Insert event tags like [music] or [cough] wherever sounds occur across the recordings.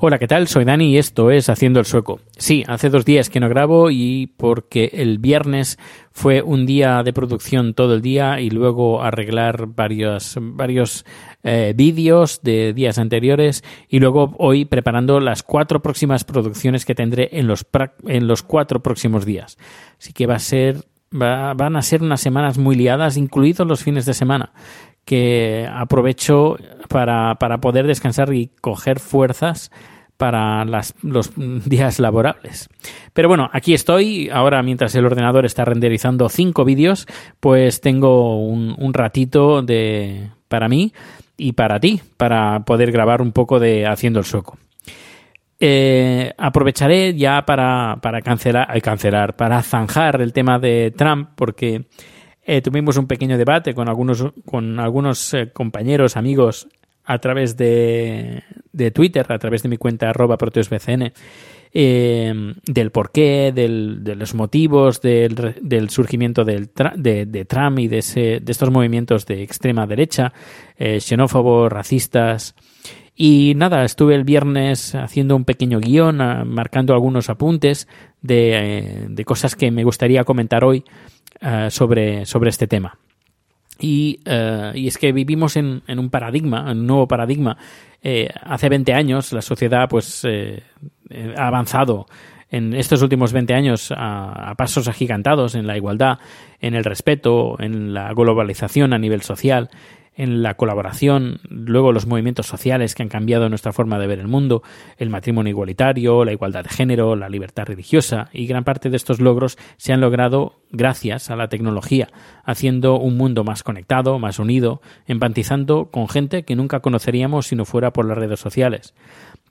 Hola, ¿qué tal? Soy Dani y esto es Haciendo el Sueco. Sí, hace dos días que no grabo y porque el viernes fue un día de producción todo el día y luego arreglar varios, varios eh, vídeos de días anteriores y luego hoy preparando las cuatro próximas producciones que tendré en los, en los cuatro próximos días. Así que va a ser van a ser unas semanas muy liadas, incluidos los fines de semana que aprovecho para, para poder descansar y coger fuerzas para las, los [laughs] días laborables. Pero bueno, aquí estoy. Ahora, mientras el ordenador está renderizando cinco vídeos, pues tengo un, un, ratito de, para mí y para ti, para poder grabar un poco de Haciendo el Sueco. Eh, aprovecharé ya para, para cancelar, eh, cancelar, para zanjar el tema de Trump, porque eh, tuvimos un pequeño debate con algunos, con algunos eh, compañeros, amigos, a través de, de, Twitter, a través de mi cuenta arroba proteusbcn, eh, del porqué, del, de los motivos del, del surgimiento del, de, de, Trump y de, ese, de estos movimientos de extrema derecha, eh, xenófobos, racistas. Y nada, estuve el viernes haciendo un pequeño guion, marcando algunos apuntes de, de cosas que me gustaría comentar hoy uh, sobre, sobre este tema. Y, uh, y, es que vivimos en, en, un paradigma, en un nuevo paradigma. Eh, hace 20 años la sociedad pues eh, ha avanzado en estos últimos 20 años a, a, pasos agigantados en la igualdad, en el respeto, en la globalización a nivel social, en la colaboración, luego los movimientos sociales que han cambiado nuestra forma de ver el mundo, el matrimonio igualitario, la igualdad de género, la libertad religiosa, y gran parte de estos logros se han logrado gracias a la tecnología, haciendo un mundo más conectado, más unido, empatizando con gente que nunca conoceríamos si no fuera por las redes sociales.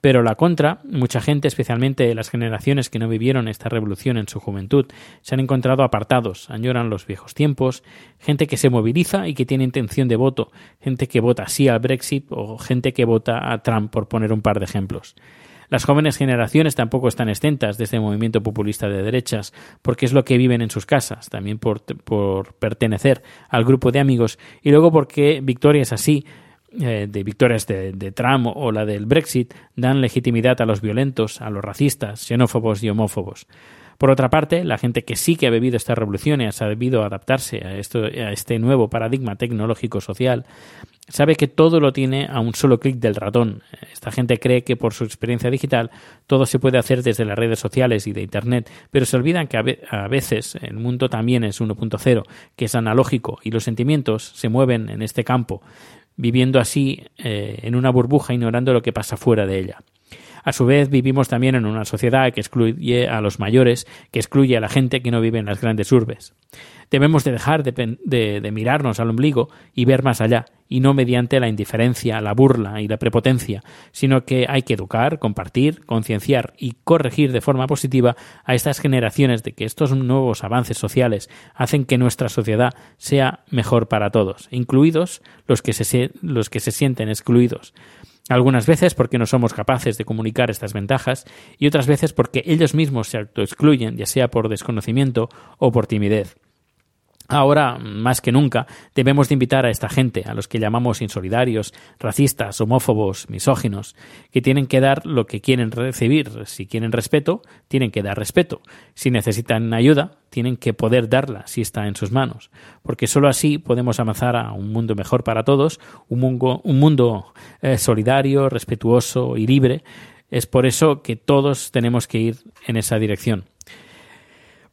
Pero la contra, mucha gente, especialmente las generaciones que no vivieron esta revolución en su juventud, se han encontrado apartados, añoran los viejos tiempos, gente que se moviliza y que tiene intención de voto, gente que vota sí al Brexit o gente que vota a Trump, por poner un par de ejemplos. Las jóvenes generaciones tampoco están exentas de este movimiento populista de derechas, porque es lo que viven en sus casas, también por, por pertenecer al grupo de amigos, y luego porque victorias así eh, de victorias de, de, Trump o la del Brexit dan legitimidad a los violentos, a los racistas, xenófobos y homófobos. Por otra parte, la gente que sí que ha bebido esta revolución y ha sabido adaptarse a, esto, a este nuevo paradigma tecnológico social, sabe que todo lo tiene a un solo clic del ratón. Esta gente cree que por su experiencia digital todo se puede hacer desde las redes sociales y de Internet, pero se olvidan que a veces el mundo también es 1.0, que es analógico y los sentimientos se mueven en este campo viviendo así eh, en una burbuja ignorando lo que pasa fuera de ella. A su vez, vivimos también en una sociedad que excluye a los mayores, que excluye a la gente que no vive en las grandes urbes. Debemos de dejar de, mirarnos al ombligo y ver más allá, y no mediante la indiferencia, la burla y la prepotencia, sino que hay que educar, compartir, concienciar y corregir de forma positiva a estas generaciones de que estos nuevos avances sociales hacen que nuestra sociedad sea mejor para todos, incluidos los que se, los que se sienten excluidos. Algunas veces porque no somos capaces de comunicar estas ventajas y otras veces porque ellos mismos se autoexcluyen, ya sea por desconocimiento o por timidez. Ahora, más que nunca, debemos de invitar a esta gente, a los que llamamos insolidarios, racistas, homófobos, misóginos, que tienen que dar lo que quieren recibir. Si quieren respeto, tienen que dar respeto. Si necesitan ayuda, tienen que poder darla si está en sus manos. Porque sólo así podemos avanzar a un mundo mejor para todos, un mundo, un mundo eh, solidario, respetuoso y libre. Es por eso que todos tenemos que ir en esa dirección.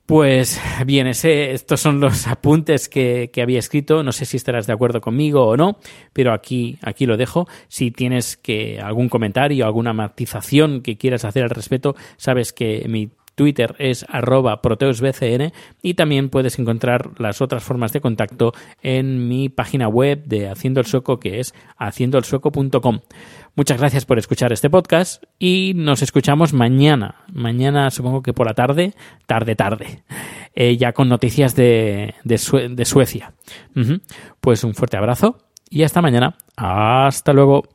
Pues bien, ese, estos son los apuntes que, que, había escrito. No sé si estarás de acuerdo conmigo o no, pero aquí, aquí lo dejo. Si tienes que algún comentario, alguna matización que quieras hacer al respecto, sabes que mi Twitter es arroba proteusbcn y también puedes encontrar las otras formas de contacto en mi página web de Haciendo el Sueco que es haciendoelsueco.com. Muchas gracias por escuchar este podcast y nos escuchamos mañana. Mañana supongo que por la tarde, tarde, tarde. Eh, ya con noticias de, de, Suecia. Pues un fuerte abrazo y hasta mañana. Hasta luego.